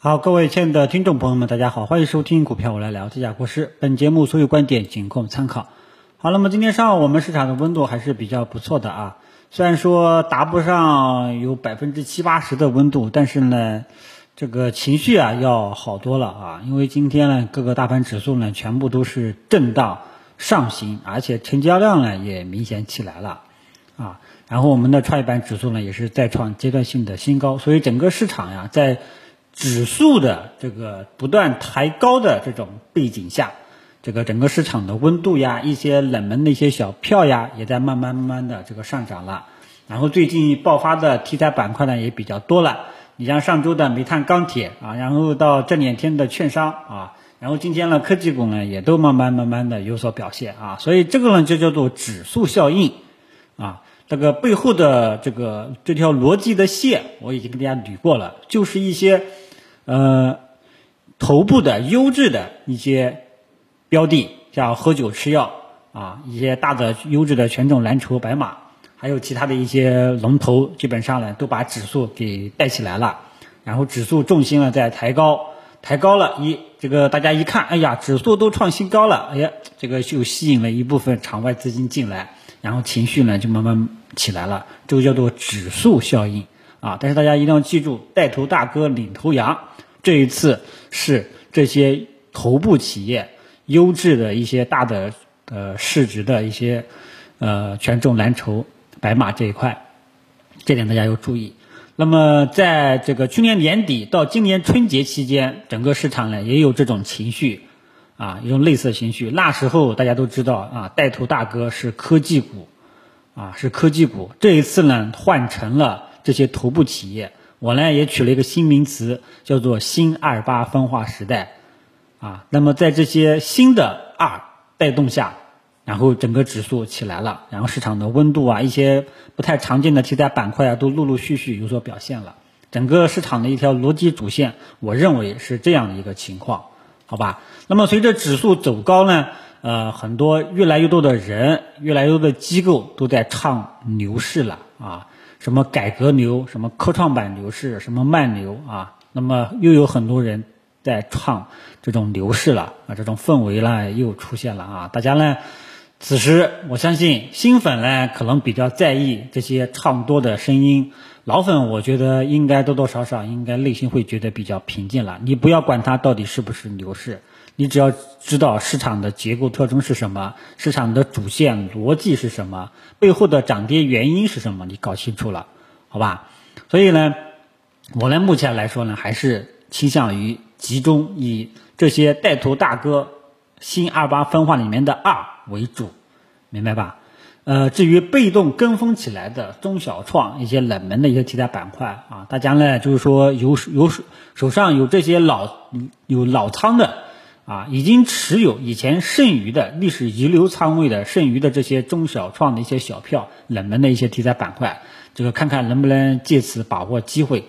好，各位亲爱的听众朋友们，大家好，欢迎收听股票我来聊，这家国师。本节目所有观点仅供参考。好，那么今天上午我们市场的温度还是比较不错的啊，虽然说达不上有百分之七八十的温度，但是呢，这个情绪啊要好多了啊，因为今天呢各个大盘指数呢全部都是震荡上行，而且成交量呢也明显起来了啊，然后我们的创业板指数呢也是再创阶段性的新高，所以整个市场呀在。指数的这个不断抬高的这种背景下，这个整个市场的温度呀，一些冷门的一些小票呀，也在慢慢慢慢的这个上涨了。然后最近爆发的题材板块呢也比较多了，你像上周的煤炭钢铁啊，然后到这两天的券商啊，然后今天呢科技股呢也都慢慢慢慢的有所表现啊，所以这个呢就叫做指数效应啊。这个背后的这个这条逻辑的线，我已经跟大家捋过了，就是一些。呃，头部的优质的一些标的，像喝酒吃药啊，一些大的优质的权重蓝筹白马，还有其他的一些龙头，基本上呢都把指数给带起来了。然后指数重心呢在抬高，抬高了，一这个大家一看，哎呀，指数都创新高了，哎呀，这个就吸引了一部分场外资金进来，然后情绪呢就慢慢起来了，这个叫做指数效应啊。但是大家一定要记住，带头大哥领头羊。这一次是这些头部企业优质的一些大的呃市值的一些呃权重蓝筹白马这一块，这点大家要注意。那么在这个去年年底到今年春节期间，整个市场呢也有这种情绪啊，一种类似情绪。那时候大家都知道啊，带头大哥是科技股啊，是科技股。这一次呢换成了这些头部企业。我呢也取了一个新名词，叫做“新二八分化时代”，啊，那么在这些新的二带动下，然后整个指数起来了，然后市场的温度啊，一些不太常见的题材板块啊，都陆陆续续有所表现了。整个市场的一条逻辑主线，我认为是这样的一个情况，好吧？那么随着指数走高呢，呃，很多越来越多的人，越来越多的机构都在唱牛市了啊。什么改革牛，什么科创板牛市，什么慢牛啊？那么又有很多人在创这种牛市了啊，这种氛围呢又出现了啊！大家呢，此时我相信新粉呢可能比较在意这些唱多的声音，老粉我觉得应该多多少少应该内心会觉得比较平静了。你不要管它到底是不是牛市。你只要知道市场的结构特征是什么，市场的主线逻辑是什么，背后的涨跌原因是什么，你搞清楚了，好吧？所以呢，我呢目前来说呢，还是倾向于集中以这些带头大哥新二八分化里面的二为主，明白吧？呃，至于被动跟风起来的中小创一些冷门的一些题材板块啊，大家呢就是说有有手手上有这些老有老仓的。啊，已经持有以前剩余的历史遗留仓位的剩余的这些中小创的一些小票，冷门的一些题材板块，这个看看能不能借此把握机会，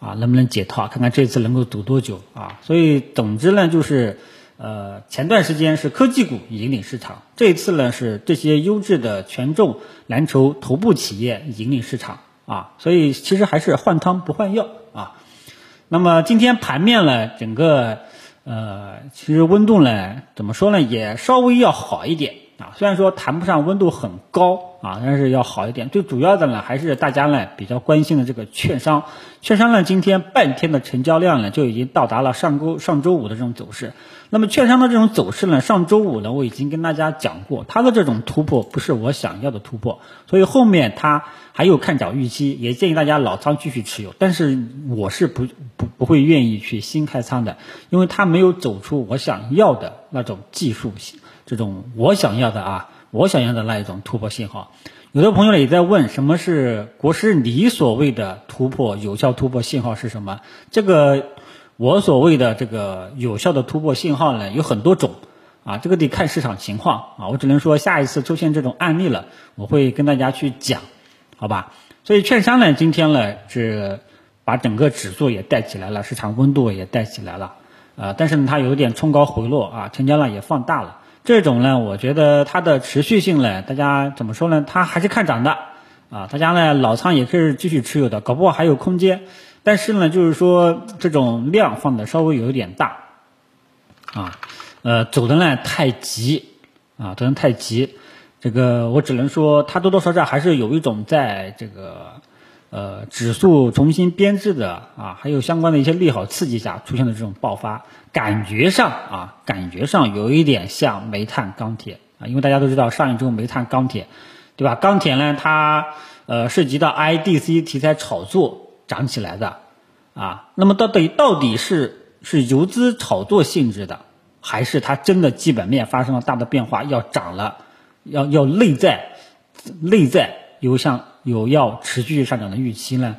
啊，能不能解套，看看这次能够赌多久啊。所以总之呢，就是，呃，前段时间是科技股引领市场，这一次呢是这些优质的权重蓝筹头部企业引领市场啊。所以其实还是换汤不换药啊。那么今天盘面呢，整个。呃，其实温度呢，怎么说呢，也稍微要好一点啊。虽然说谈不上温度很高啊，但是要好一点。最主要的呢，还是大家呢比较关心的这个券商。券商呢，今天半天的成交量呢，就已经到达了上周上周五的这种走势。那么券商的这种走势呢，上周五呢，我已经跟大家讲过，它的这种突破不是我想要的突破，所以后面它。还有看涨预期，也建议大家老仓继续持有，但是我是不不不会愿意去新开仓的，因为它没有走出我想要的那种技术性，这种我想要的啊，我想要的那一种突破信号。有的朋友呢也在问，什么是国师你所谓的突破有效突破信号是什么？这个我所谓的这个有效的突破信号呢有很多种啊，这个得看市场情况啊，我只能说下一次出现这种案例了，我会跟大家去讲。好吧，所以券商呢，今天呢是把整个指数也带起来了，市场温度也带起来了，呃，但是呢它有点冲高回落啊，成交量也放大了。这种呢，我觉得它的持续性呢，大家怎么说呢？它还是看涨的啊，大家呢老仓也可以继续持有的，搞不好还有空间。但是呢，就是说这种量放的稍微有点大，啊，呃，走的呢太急，啊，走的太急，这个我只能说它多多少少还是有一种在这个呃指数重新编制的啊，还有相关的一些利好刺激下出现的这种爆发，感觉上啊，感觉上有一点像煤炭钢铁啊，因为大家都知道上一周煤炭钢铁，对吧？钢铁呢，它呃涉及到 IDC 题材炒作。涨起来的，啊，那么到底到底是是游资炒作性质的，还是它真的基本面发生了大的变化，要涨了，要要内在内在有像有要持续上涨的预期呢，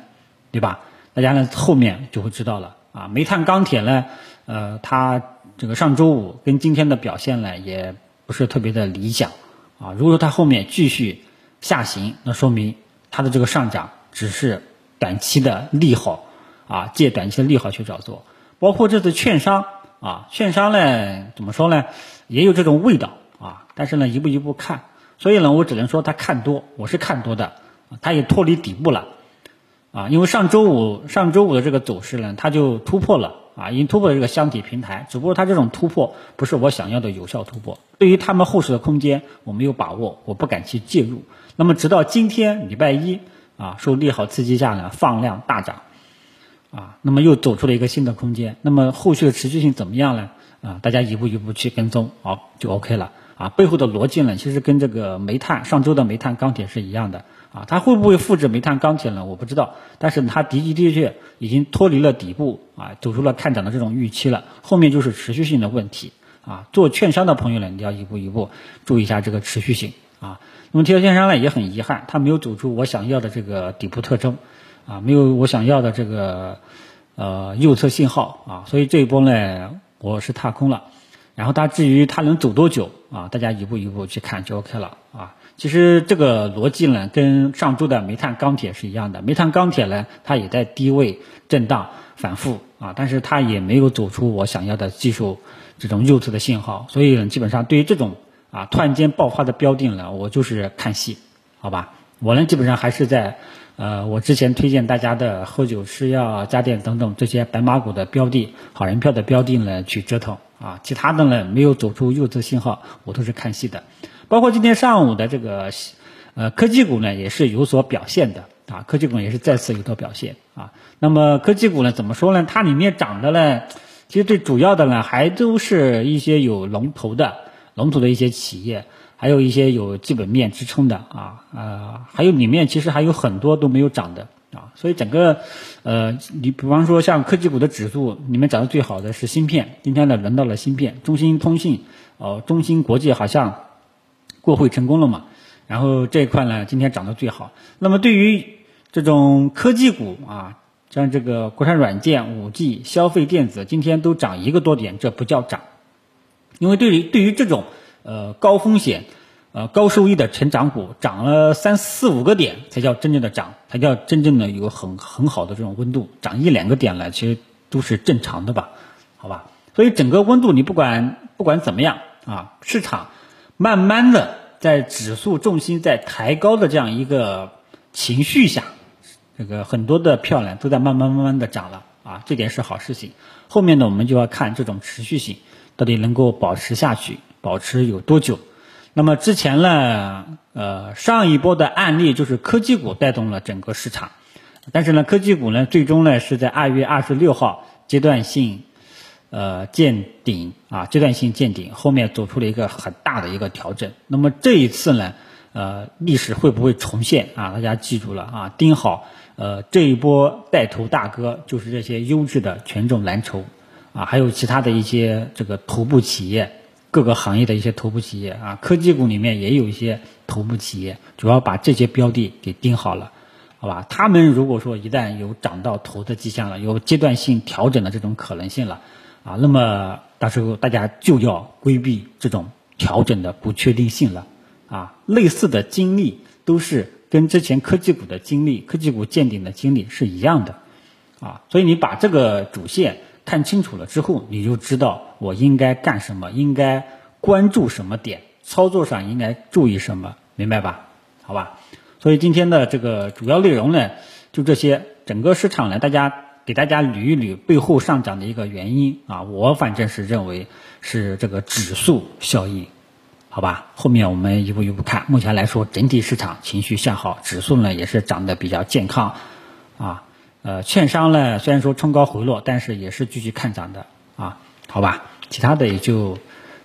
对吧？大家呢后面就会知道了啊。煤炭钢铁呢，呃，它这个上周五跟今天的表现呢也不是特别的理想啊。如果说它后面继续下行，那说明它的这个上涨只是。短期的利好啊，借短期的利好去炒作，包括这次券商啊，券商呢怎么说呢，也有这种味道，但是呢一步一步看，所以呢我只能说它看多，我是看多的，它也脱离底部了啊，因为上周五上周五的这个走势呢，它就突破了啊，已经突破了这个箱体平台，只不过它这种突破不是我想要的有效突破，对于他们后市的空间我没有把握，我不敢去介入。那么直到今天礼拜一。啊，受利好刺激下呢，放量大涨，啊，那么又走出了一个新的空间。那么后续的持续性怎么样呢？啊，大家一步一步去跟踪，好就 OK 了。啊，背后的逻辑呢，其实跟这个煤炭上周的煤炭钢铁是一样的。啊，它会不会复制煤炭钢铁呢？我不知道。但是它的的确确已经脱离了底部，啊，走出了看涨的这种预期了。后面就是持续性的问题。啊，做券商的朋友呢，你要一步一步注意一下这个持续性。啊。那么，提线商呢也很遗憾，它没有走出我想要的这个底部特征，啊，没有我想要的这个呃右侧信号啊，所以这一波呢我是踏空了。然后它至于它能走多久啊，大家一步一步去看就 OK 了啊。其实这个逻辑呢跟上周的煤炭钢铁是一样的，煤炭钢铁呢它也在低位震荡反复啊，但是它也没有走出我想要的技术这种右侧的信号，所以呢基本上对于这种。啊，突然间爆发的标的呢，我就是看戏，好吧？我呢基本上还是在，呃，我之前推荐大家的喝酒、吃药、家电等等这些白马股的标的、好人票的标的呢去折腾啊。其他的呢没有走出右侧信号，我都是看戏的。包括今天上午的这个，呃，科技股呢也是有所表现的啊，科技股也是再次有所表现啊。那么科技股呢怎么说呢？它里面涨的呢，其实最主要的呢还都是一些有龙头的。龙头的一些企业，还有一些有基本面支撑的啊，呃，还有里面其实还有很多都没有涨的啊，所以整个，呃，你比方说像科技股的指数，里面涨得最好的是芯片，今天呢轮到了芯片，中兴通信，哦，中芯国际好像过会成功了嘛，然后这一块呢今天涨得最好。那么对于这种科技股啊，像这个国产软件、五 G、消费电子，今天都涨一个多点，这不叫涨。因为对于对于这种呃高风险呃高收益的成长股，涨了三四五个点才叫真正的涨，才叫真正的有很很好的这种温度，涨一两个点了，其实都是正常的吧，好吧？所以整个温度你不管不管怎么样啊，市场慢慢的在指数重心在抬高的这样一个情绪下，这个很多的票呢都在慢慢慢慢的涨了啊，这点是好事情。后面呢我们就要看这种持续性。到底能够保持下去，保持有多久？那么之前呢，呃，上一波的案例就是科技股带动了整个市场，但是呢，科技股呢，最终呢是在二月二十六号阶段性，呃，见顶啊，阶段性见顶，后面走出了一个很大的一个调整。那么这一次呢，呃，历史会不会重现啊？大家记住了啊，盯好，呃，这一波带头大哥就是这些优质的权重蓝筹。啊，还有其他的一些这个头部企业，各个行业的一些头部企业啊，科技股里面也有一些头部企业，主要把这些标的给盯好了，好吧？他们如果说一旦有涨到头的迹象了，有阶段性调整的这种可能性了，啊，那么到时候大家就要规避这种调整的不确定性了，啊，类似的经历都是跟之前科技股的经历、科技股见顶的经历是一样的，啊，所以你把这个主线。看清楚了之后，你就知道我应该干什么，应该关注什么点，操作上应该注意什么，明白吧？好吧。所以今天的这个主要内容呢，就这些。整个市场呢，大家给大家捋一捋背后上涨的一个原因啊，我反正是认为是这个指数效应，好吧？后面我们一步一步看。目前来说，整体市场情绪向好，指数呢也是涨得比较健康啊。呃，券商呢虽然说冲高回落，但是也是继续看涨的啊，好吧？其他的也就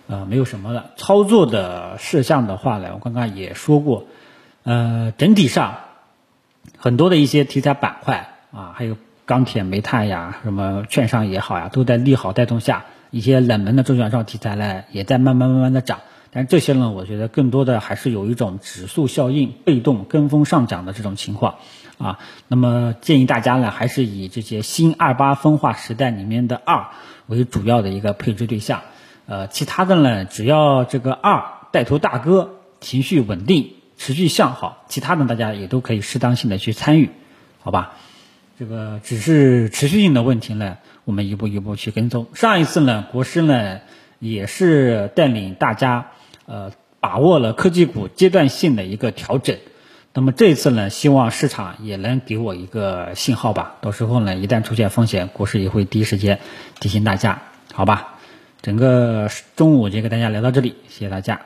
呃没有什么了。操作的事项的话呢，我刚刚也说过，呃，整体上很多的一些题材板块啊，还有钢铁、煤炭呀，什么券商也好呀，都在利好带动下，一些冷门的中小创题材呢，也在慢慢慢慢的涨。但这些呢，我觉得更多的还是有一种指数效应、被动跟风上涨的这种情况。啊，那么建议大家呢，还是以这些新二八分化时代里面的二为主要的一个配置对象，呃，其他的呢，只要这个二带头大哥，情绪稳定，持续向好，其他的大家也都可以适当性的去参与，好吧？这个只是持续性的问题呢，我们一步一步去跟踪。上一次呢，国师呢也是带领大家，呃，把握了科技股阶段性的一个调整。那么这一次呢，希望市场也能给我一个信号吧。到时候呢，一旦出现风险，股市也会第一时间提醒大家，好吧？整个中午就跟大家聊到这里，谢谢大家。